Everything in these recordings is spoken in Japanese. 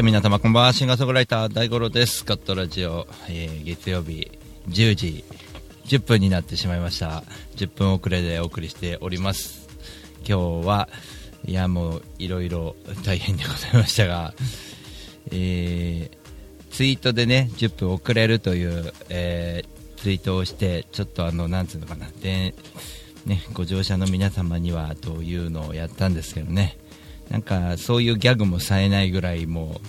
て皆様こんばんは。シンガーソングライター大五郎ですガットラジオ、えー月曜日10時10分になってしまいました10分遅れでお送りしております今日はいやもういろいろ大変でございましたがえーツイートでね10分遅れるという、えーツイートをしてちょっとあのなんつうのかなでねご乗車の皆様にはというのをやったんですけどねなんかそういうギャグもさえないぐらいも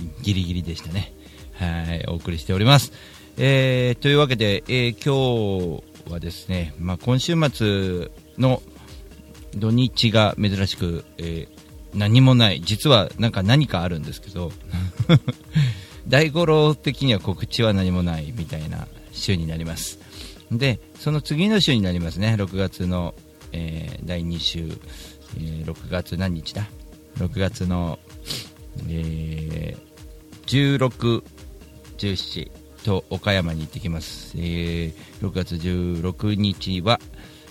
うギリギリでしたね。はいお送りしております、えーというわけで、えー今日はですね、まあ、今週末の土日が珍しく、えー何もない。実はなんか何かあるんですけど 大五郎的には告知は何もないみたいな週になります。でその次の週になりますね。6月の、えー第2週、えー6月何日だ？6月の、えー16、17と岡山に行ってきます、えー6月16日は、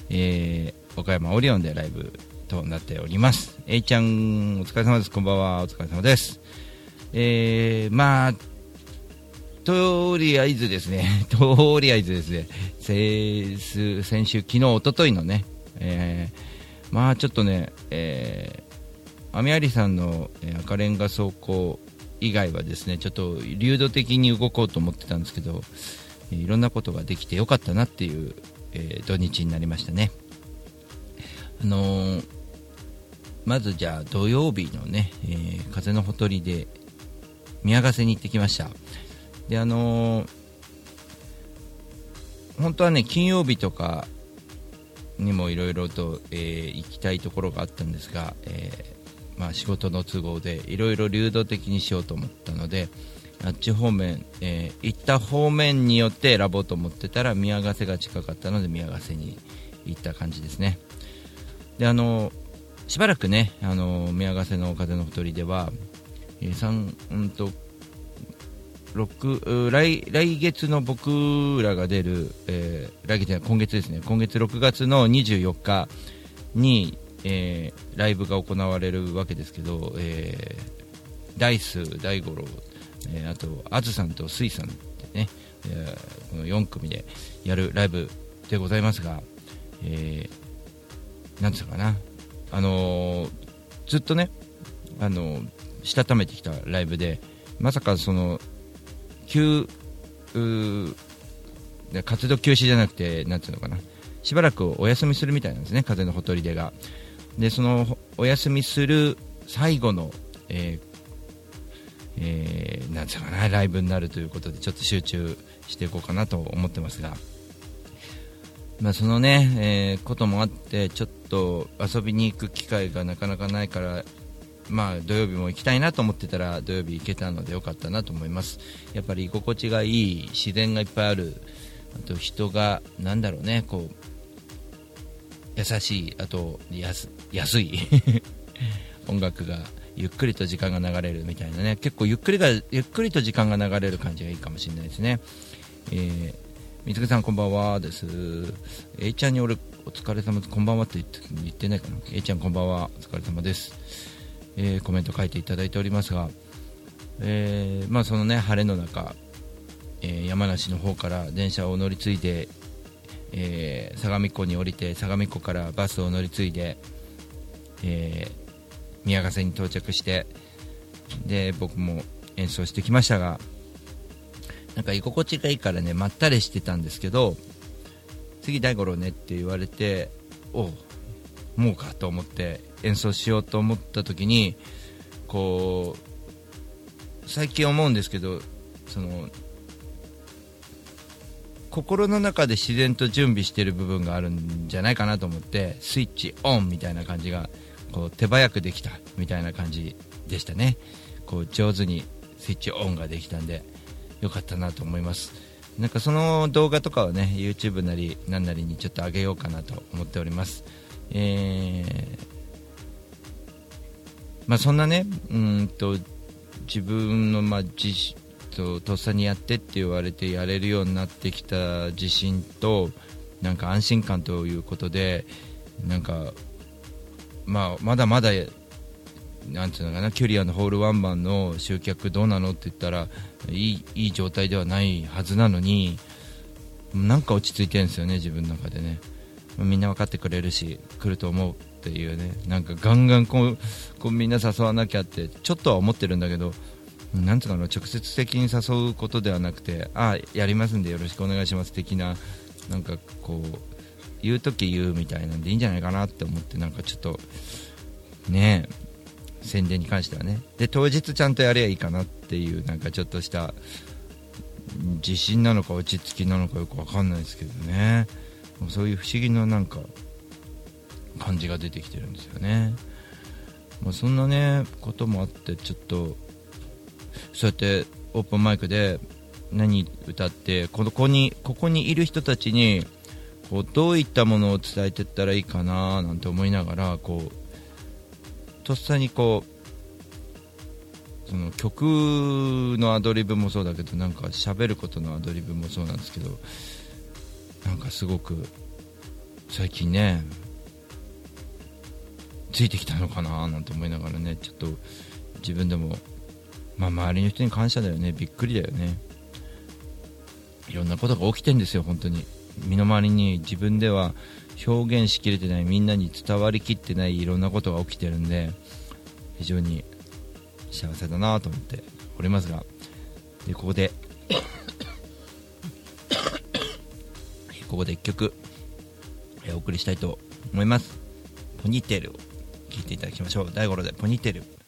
えー岡山オリオンでライブとなっております。A ちゃんお疲れ様です。こんばんは。お疲れ様です。えーまあとりあえずですね、とりあえずですね、先週、昨日、一昨日のね、えーまあちょっとね、え雨有さんの、赤レンガ走行以外はですね、ちょっと流動的に動こうと思ってたんですけど、いろんなことができてよかったなっていう、えー土日になりましたね。あのーまずじゃあ土曜日のね、えー風のほとりで宮ヶ瀬に行ってきました。であのー本当はね金曜日とかにもいろいろと、えー行きたいところがあったんですが、えまあ、仕事の都合でいろいろ流動的にしようと思ったのであっち方面、えー行った方面によって選ぼうと思ってたら宮ヶ瀬が近かったので宮ヶ瀬に行った感じですね。であのしばらくねあの宮ヶ瀬の風のほとりでは、えーうんと6来来月の僕らが出る、えー来月今月ですね。今月6月の24日に、えーライブが行われるわけですけど、えーダイス大五郎、えーあとあずさんとすいさんってね、えーこの4組でやるライブでございますが、えーなんつうかな。あのーずっとねあのーしたためてきたライブでまさかその休うーで活動休止じゃなくてなんていうのかな。しばらくお休みするみたいなんですね風のほとり出が。でそのお休みする最後の、えーえーなんていうかなライブになるということでちょっと集中していこうかなと思ってますがまあ、そのね、えーこともあってちょっと遊びに行く機会がなかなかないから、まあ、土曜日も行きたいなと思ってたら土曜日行けたのでよかったなと思います。やっぱり居心地がいい自然がいっぱいある。あと人がなんだろうねこう優しいあと安安い 音楽がゆっくりと時間が流れるみたいなね。結構ゆっくりがゆっくりと時間が流れる感じがいいかもしれないですね、えー水木さんこんばんはです。A ちゃんに俺お疲れ様ですこんばんはって言って言ってないかな。A ちゃんこんばんはお疲れ様です、えーコメント書いていただいておりますが、えーまあそのね晴れの中、えー山梨の方から電車を乗り継いで、えー相模湖に降りて相模湖からバスを乗り継いで、えー宮ヶ瀬に到着してで僕も演奏してきましたがなんか居心地がいいからねまったりしてたんですけど次大五郎ねって言われておうもうかと思って演奏しようと思った時にこう最近思うんですけどその心の中で自然と準備してる部分があるんじゃないかなと思ってスイッチオンみたいな感じがこう手早くできたみたいな感じでしたね。こう上手にスイッチオンができたんでよかったなと思います。なんかその動画とかをね YouTube なり何なりにちょっと上げようかなと思っております、えーまあ、そんなねうんと自分のまあ自ととっさにやってって言われてやれるようになってきた自信となんか安心感ということでなんか、まあ、まだまだなんていうのかなキュリアのホールワンマンの集客どうなのって言ったらいいいい状態ではないはずなのになんか落ち着いてるんですよね、自分の中でね。みんな分かってくれるし来ると思うっていうね。なんかガンガンこうこうみんな誘わなきゃってちょっとは思ってるんだけどなんつうかな直接的に誘うことではなくてああやりますんでよろしくお願いします的ななんかこう言う時言うみたいなんでいいんじゃないかなって思ってなんかちょっとね宣伝に関してはね。で当日ちゃんとやればいいかなっていうなんかちょっとした自信なのか落ち着きなのかよくわかんないですけどね。そういう不思議ななんか感じが出てきてるんですよね、まあ、そんなねこともあってちょっとそうやってオープンマイクで何歌ってここにここにいる人たちにこうどういったものを伝えていったらいいかななんて思いながらこうとっさにこうその曲のアドリブもそうだけどなんか喋ることのアドリブもそうなんですけどなんかすごく最近ねついてきたのかななんて思いながらねちょっと自分でもまあ、周りの人に感謝だよね。びっくりだよね。いろんなことが起きてるんですよ本当に。身の回りに自分では表現しきれてないみんなに伝わりきってないいろんなことが起きてるんで非常に幸せだなと思っておりますが。でここで ここで1曲お送りしたいと思います。ポニーテールを聴いていただきましょう。大五郎でポニーテール。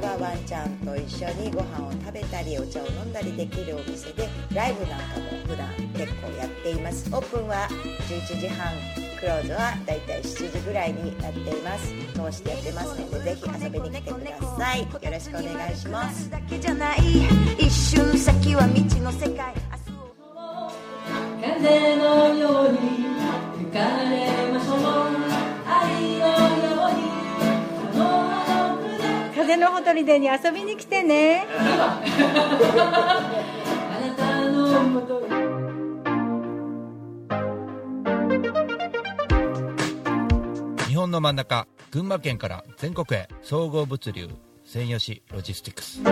はワンちゃんと一緒にご飯を食べたりお茶を飲んだりできるお店で、ライブなんかも普段結構やっています。オープンは11時半。クローズはだいたい7時ぐらいになっています通してやってますのでぜひ遊びに来てくださいよろしくお願いします一瞬先は未知の世界風のように吹かれましょう風のほとりでに遊びに来てね。あなたのもとに日本の真ん中群馬県から全国へ総合物流専用紙ロジスティクス。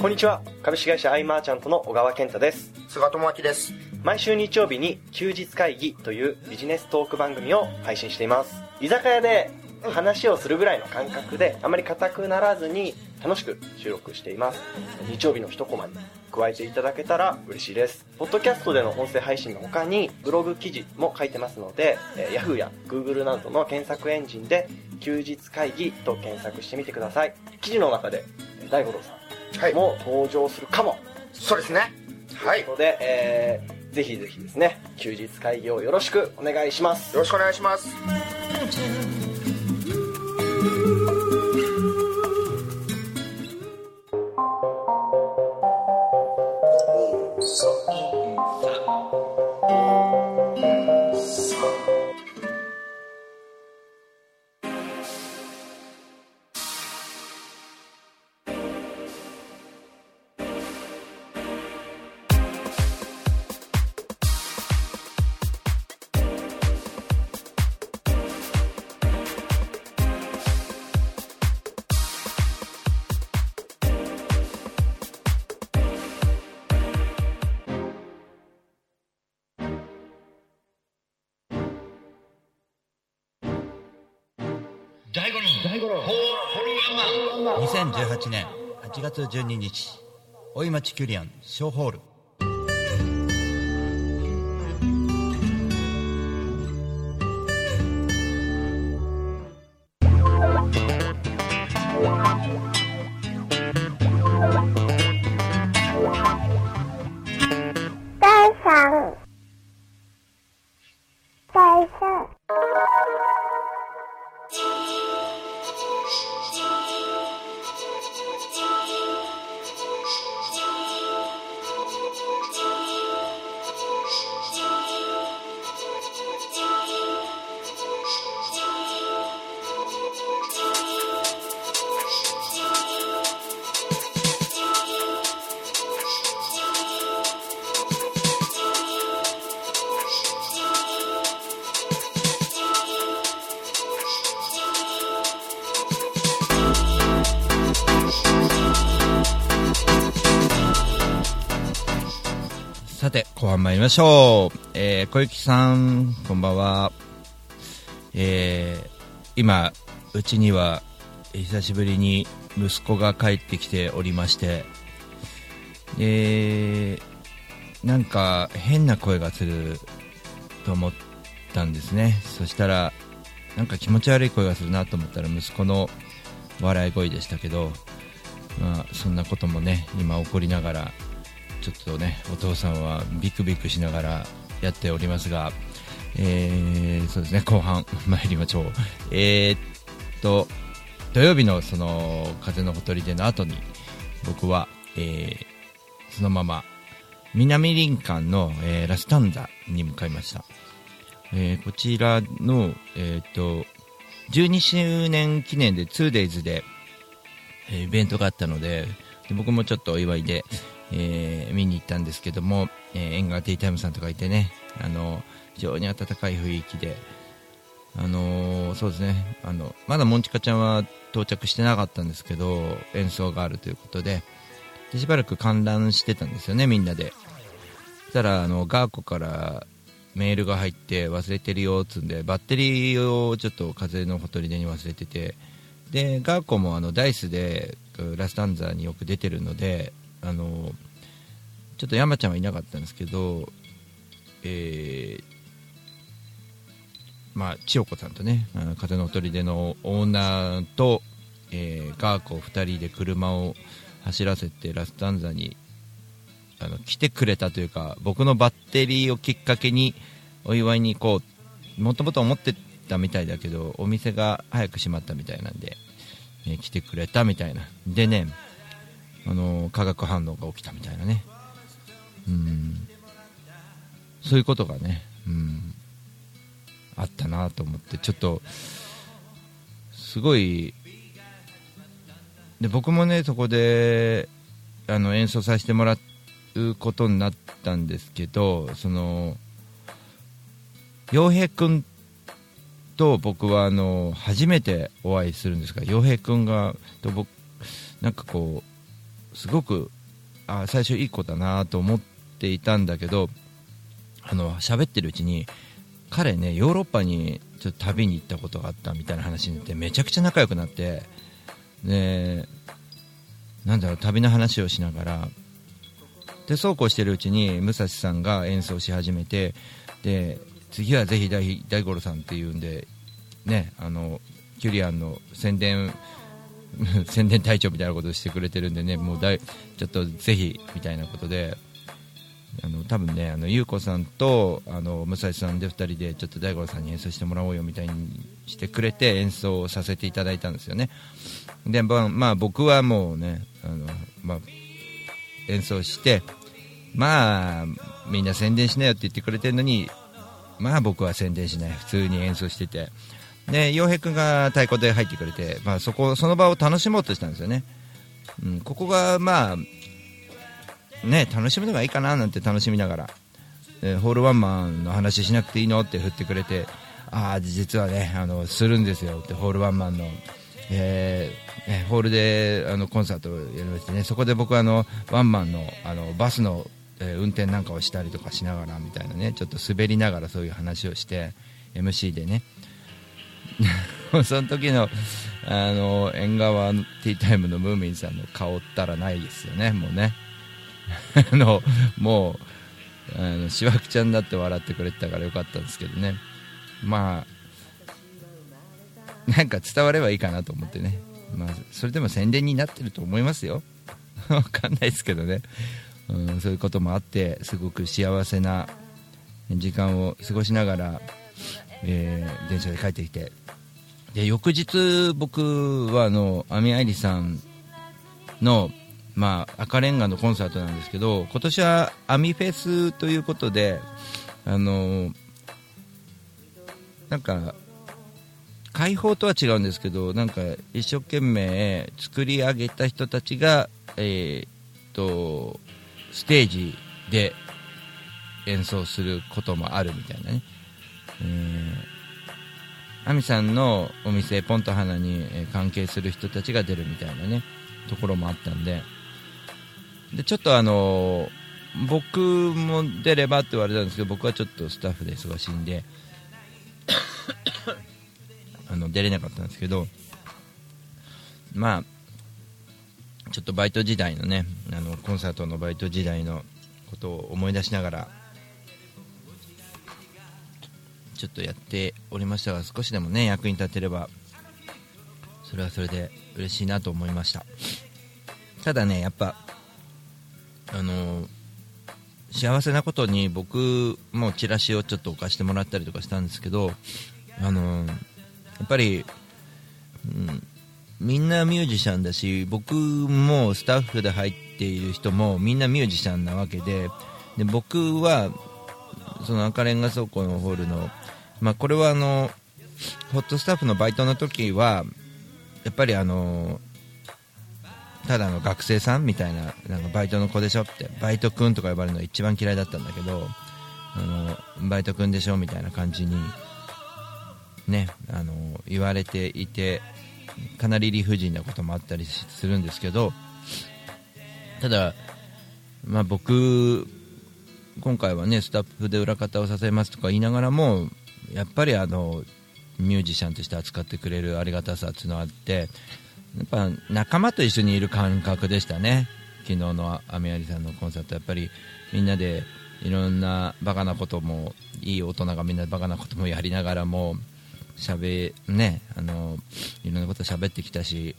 こんにちは。株式会社アイマーチャントの小川健太です。菅智明です毎週日曜日に休日会議というビジネストーク番組を配信しています。居酒屋で話をするぐらいの感覚であまり硬くならずに楽しく収録しています。日曜日の一コマに加えていただけたら嬉しいです。ポッドキャストでの音声配信の他にブログ記事も書いてますので、えー Yahoo や Google などの検索エンジンで休日会議と検索してみてください。記事の中でえー大五郎さはい。んも登場するかも、そうですね。はい。よということで、えーぜひぜひですね休日会議をよろしくお願いします。よろしくお願いします。2018年8月12日大井町キュリアン小ホール参りましょう、えー、小雪さんこんばんは。えー、今うちには久しぶりに息子が帰ってきておりまして。えー、なんか変な声がすると思ったんですね。そしたらなんか気持ち悪い声がするなと思ったら息子の笑い声でしたけど、まあ、そんなこともね今起こりながらちょっとねお父さんはビクビクしながらやっておりますが、えーそうですね後半参りましょう。えーっと土曜日のその風のほとりでの後に僕は、えーそのまま南林間の、えーラスタンザに向かいました、えーこちらの、えーっと12周年記念で 2days で、えイベントがあったのでで僕もちょっとお祝いで、えー見に行ったんですけども、えー、縁側ティータイムさんとかいてねあの非常に温かい雰囲気であのーそうですねあのまだモンチカちゃんは到着してなかったんですけど演奏があるということででしばらく観覧してたんですよねみんなで。そしたらあのガーコからメールが入って忘れてるよっつんでバッテリーをちょっと風のほとりでに忘れててでガーコもあのダイスでラスタンザーによく出てるのであのちょっと山ちゃんはいなかったんですけど、えーまあ、千代子さんとね、風のほとりでのオーナーと、えーガーコ2人で車を走らせてラスタンザにあの来てくれたというか僕のバッテリーをきっかけにお祝いに行こうもともと思ってたみたいだけどお店が早く閉まったみたいなんで、えー来てくれたみたいな。でねあの化学反応が起きたみたいなね。うん。そういうことがね、うん、あったなと思ってちょっとすごいで僕もねそこであの演奏させてもらうことになったんですけどその洋平君と僕はあの初めてお会いするんですが洋平君がと僕なんかこうすごくあ最初いい子だなと思っていたんだけどあの喋ってるうちに彼ねヨーロッパにちょっと旅に行ったことがあったみたいな話になってめちゃくちゃ仲良くなってでなんだろう旅の話をしながらでそうこうしてるうちに武蔵さんが演奏し始めてで次はぜひ大五郎さんっていうんでねあのキュリアンの宣伝 宣伝隊長みたいなことをしてくれてるんでねもうだいちょっとぜひみたいなことであの多分ねあの優子さんとあの武蔵さんで2人でちょっと大五郎さんに演奏してもらおうよみたいにしてくれて演奏させていただいたんですよね。でまあ、まあ、僕はもうねあの、まあ、演奏してまあみんな宣伝しなよって言ってくれてるのにまあ僕は宣伝しない。普通に演奏してて。で洋平君が太鼓で入ってくれて、まあ、そこその場を楽しもうとしたんですよね、うん、ここがまあね楽しむのがいいかななんて楽しみながら、えーホールワンマンの話しなくていいのって振ってくれてああ実はねあのするんですよ。ってホールワンマンの、えーホールであのコンサートをやりましてねそこで僕はあのワンマンのあのバスの、えー運転なんかをしたりとかしながらみたいなねちょっと滑りながらそういう話をして MC でね その時のあの縁側ティータイムのムーミンさんの顔ったらないですよね。もうね。あのもうあのしわくちゃんだって笑ってくれてたからよかったんですけどね。まあなんか伝わればいいかなと思ってね、まあ、それでも宣伝になってると思いますよ。わかんないですけどね、うん、そういうこともあってすごく幸せな時間を過ごしながら、えー電車で帰ってきて。で翌日僕はあのアミアイリさんのまあ、赤レンガのコンサートなんですけど今年はアミフェスということであのなんか開放とは違うんですけどなんか一生懸命作り上げた人たちが、えーっとステージで演奏することもあるみたいなね、えー、さんのお店ポンと花に関係する人たちが出るみたいなねところもあったんで。でちょっとあの僕も出ればって言われたんですけど僕はちょっとスタッフで忙しいんで あの出れなかったんですけどまあちょっとバイト時代のねあのコンサートのバイト時代のことを思い出しながらちょっとやっておりましたが少しでもね役に立てればそれはそれで嬉しいなと思いました。ただねやっぱあの幸せなことに僕もチラシをちょっと置かしてもらったりとかしたんですけどあのやっぱり、うん、みんなミュージシャンだし僕もスタッフで入っている人もみんなミュージシャンなわけでで僕はその赤レンガ倉庫のホールの、まあ、これはあのホットスタッフのバイトの時はやっぱりあのただの学生さんみたいななんかバイトの子でしょってバイト君とか呼ばれるのが一番嫌いだったんだけどあのバイト君でしょみたいな感じにねあの言われていてかなり理不尽なこともあったりするんですけどただ、まあ、僕今回はねスタッフで裏方を支えますとか言いながらもやっぱりあのミュージシャンとして扱ってくれるありがたさっていうのがあってやっぱ仲間と一緒にいる感覚でしたね。昨日のアメアリさんのコンサート。やっぱりみんなでいろんなバカなこともいい大人がみんなバカなこともやりながらもしゃべねあのいろんなこと喋ってきたし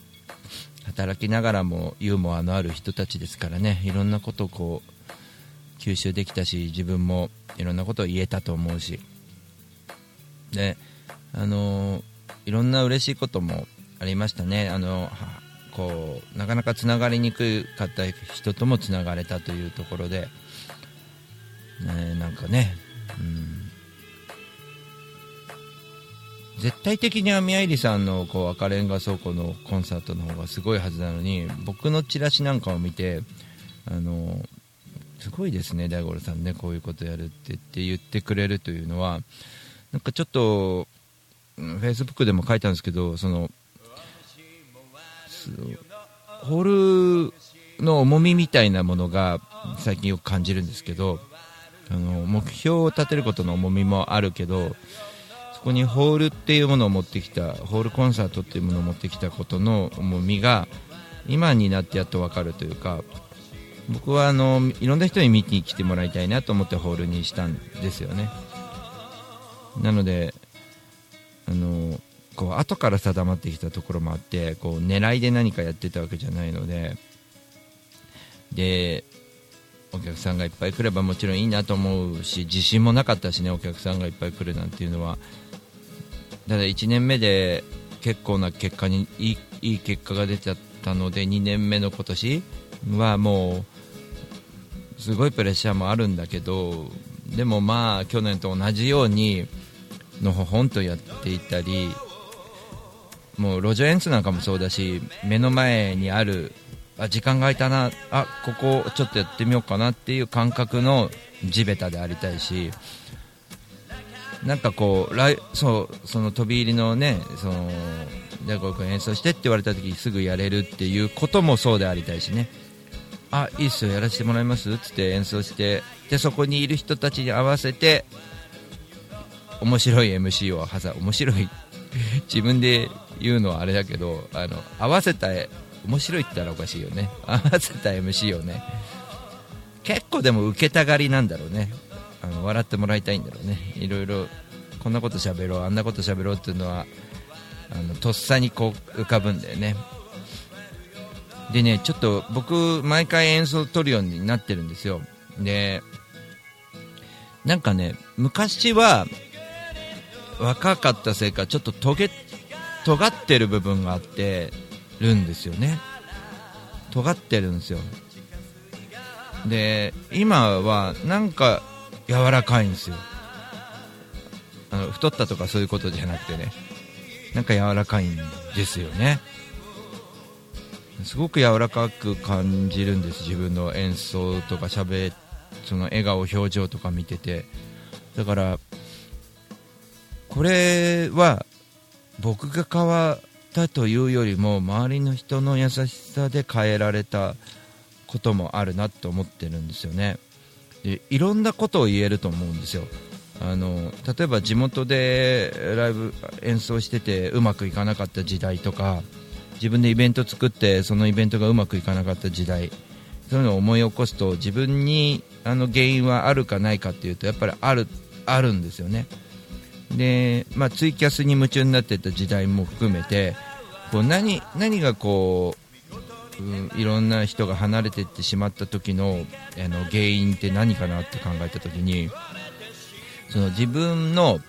働きながらもユーモアのある人たちですからね。いろんなことをこう吸収できたし自分もいろんなことを言えたと思うし。であのいろんな嬉しいこともありましたね。あのこうなかなかつながりにくかった人ともつながれたというところで、ね、なんかね、うん、絶対的に網愛理さんのこう赤レンガ倉庫のコンサートの方がすごいはずなのに僕のチラシなんかを見てあのすごいですね大五郎さんねこういうことやるってって言ってくれるというのは。なんかちょっとフェイスブックでも書いたんですけどそのホールの重みみたいなものが最近よく感じるんですけどあの目標を立てることの重みもあるけどそこにホールっていうものを持ってきたホールコンサートっていうものを持ってきたことの重みが今になってやっと分かるというか僕はあのいろんな人に見に来てもらいたいなと思ってホールにしたんですよね。なのであのこう後から定まってきたところもあってこう狙いで何かやってたわけじゃないのででお客さんがいっぱい来ればもちろんいいなと思うし自信もなかったしねお客さんがいっぱい来るなんていうのは。ただ1年目で結構な結果にいいいい結果が出ちゃったので2年目の今年はもうすごいプレッシャーもあるんだけどでもまあ去年と同じようにのほほんとやっていたりもう路上演出なんかもそうだし目の前にあるあ時間が空いたなあここちょっとやってみようかなっていう感覚の地べたでありたいしなんかこうライそうその飛び入りのねその大悟君演奏してって言われた時すぐやれるっていうこともそうでありたいしね。あいいっすよやらせてもらいます？っつって演奏してでそこにいる人たちに合わせて面白い MC を挟面白い 自分で言うのはあれだけどあの合わせた面白いって言ったらおかしいよね。合わせた MC をね。結構でも受けたがりなんだろうね。あの笑ってもらいたいんだろうね。いろいろこんなこと喋ろうあんなこと喋ろうっていうのはあのとっさにこう浮かぶんだよね。でねちょっと僕毎回演奏取るようになってるんですよ。でなんかね昔は若かったせいかちょっとトゲ尖ってる部分があってるんですよね。尖ってるんですよ。で今はなんか柔らかいんですよ。あの太ったとかそういうことじゃなくてねなんか柔らかいんですよね。すごく柔らかく感じるんです。自分の演奏とかしゃべその笑顔表情とか見てて。だからこれは僕が変わったというよりも周りの人の優しさで変えられたこともあるなと思ってるんですよね。でいろんなことを言えると思うんですよ。あの例えば地元でライブ演奏しててうまくいかなかった時代とか自分でイベント作ってそのイベントがうまくいかなかった時代。そういうのを思い起こすと自分にあの原因はあるかないかっていうとやっぱりあるあるんですよね。で、まあ、ツイキャスに夢中になってた時代も含めてこう何何がこう、うん、いろんな人が離れていってしまった時のあの原因って何かなって考えた時にその自分の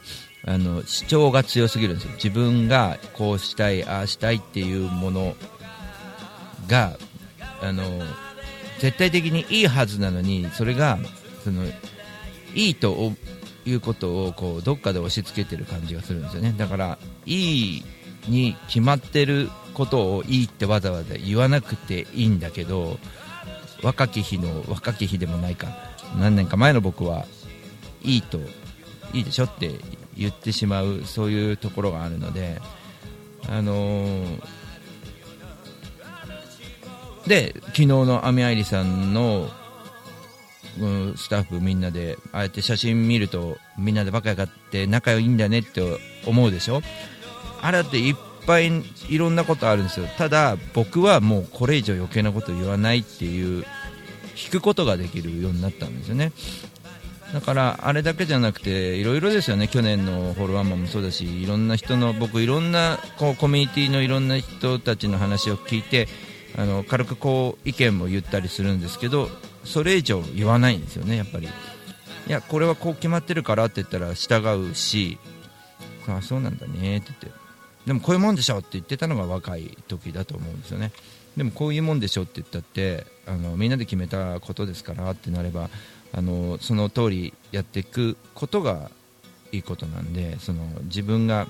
あの主張が強すぎるんですよ。自分がこうしたいああしたいっていうものがあの絶対的にいいはずなのにそれがそのいいということをこうどっかで押し付けてる感じがするんですよね。だからいいに決まってることをいいってわざわざ言わなくていいんだけど若き日の若き日でもないか何年か前の僕はいいといいでしょって言ってしまうそういうところがあるのであのーで昨日のアミアイリさんのうんスタッフみんなでああやって写真見るとみんなでバカやがって仲いいんだねって思うでしょ？あれだっていっぱいいろんなことあるんですよ。ただ僕はもうこれ以上余計なこと言わないっていう引くことができるようになったんですよね。だからあれだけじゃなくていろいろですよね。去年のホールワンマンもそうだしいろんな人の僕いろんなこうコミュニティのいろんな人たちの話を聞いてあの軽くこう意見も言ったりするんですけどそれ以上言わないんですよねやっぱり。いやこれはこう決まってるからって言ったら従うしあそうなんだねって言って。でもこういうもんでしょって言ってたのが若い時だと思うんですよね。でもこういうもんでしょって言ったってあのみんなで決めたことですからってなればあのその通りやっていくことがいいことなんでその自分が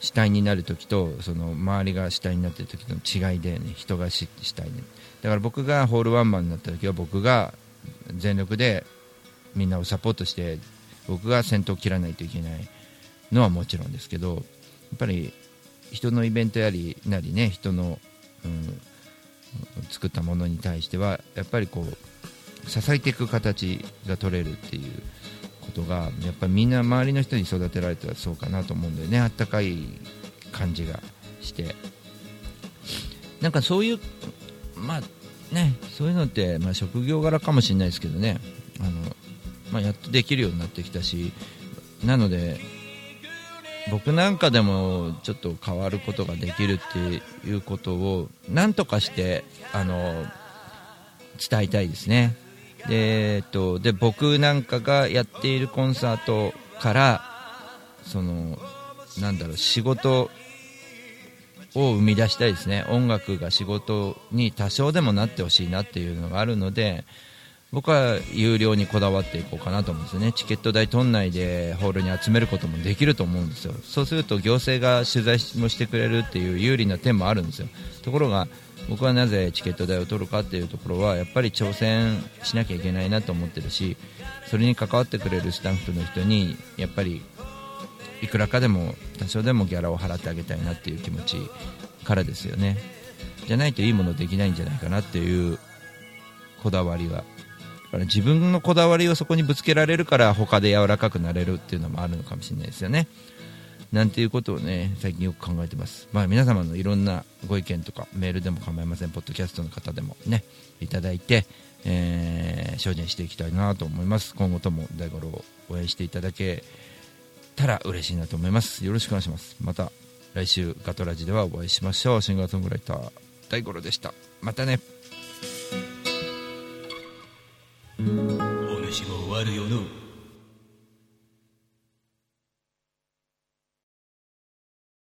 主体になる時とその周りが主体になってる時の違いで、ね、人が主体に。だから僕がホールワンマンになった時は僕が全力でみんなをサポートして僕が先頭を切らないといけない。のはもちろんですけどやっぱり人のイベントやりなりね人の、うん、作ったものに対してはやっぱりこう支えていく形が取れるっていうことがやっぱりみんな周りの人に育てられたらそうかなと思うんだよね。あったかい感じがして。なんかそういうまあねそういうのって、まあ、職業柄かもしれないですけどね。あの、まあ、やっとできるようになってきたしなので僕なんかでもちょっと変わることができるっていうことをなんとかしてあの伝えたいですね。で,、えっと、で僕なんかがやっているコンサートからそのなんだろう仕事を生み出したいですね。音楽が仕事に多少でもなってほしいなっていうのがあるので僕は有料にこだわっていこうかなと思うんですよね。チケット代取んないでホールに集めることもできると思うんですよ。そうすると行政が取材もしてくれるっていう有利な点もあるんですよ。ところが僕はなぜチケット代を取るかっていうところはやっぱり挑戦しなきゃいけないなと思ってるしそれに関わってくれるスタッフの人にやっぱりいくらかでも多少でもギャラを払ってあげたいなっていう気持ちからですよね。じゃないといいものできないんじゃないかなっていうこだわりはから自分のこだわりをそこにぶつけられるから他で柔らかくなれるっていうのもあるのかもしれないですよね。なんていうことをね最近よく考えてます。まあ皆様のいろんなご意見とかメールでも構いません。ポッドキャストの方でもねいただいて、えー精進していきたいなと思います。今後とも大五郎を応援していただけたら嬉しいなと思います。よろしくお願いします。また来週ガトラジではお会いしましょう。シンガーソングライター大五郎でした。またね。お主も悪よの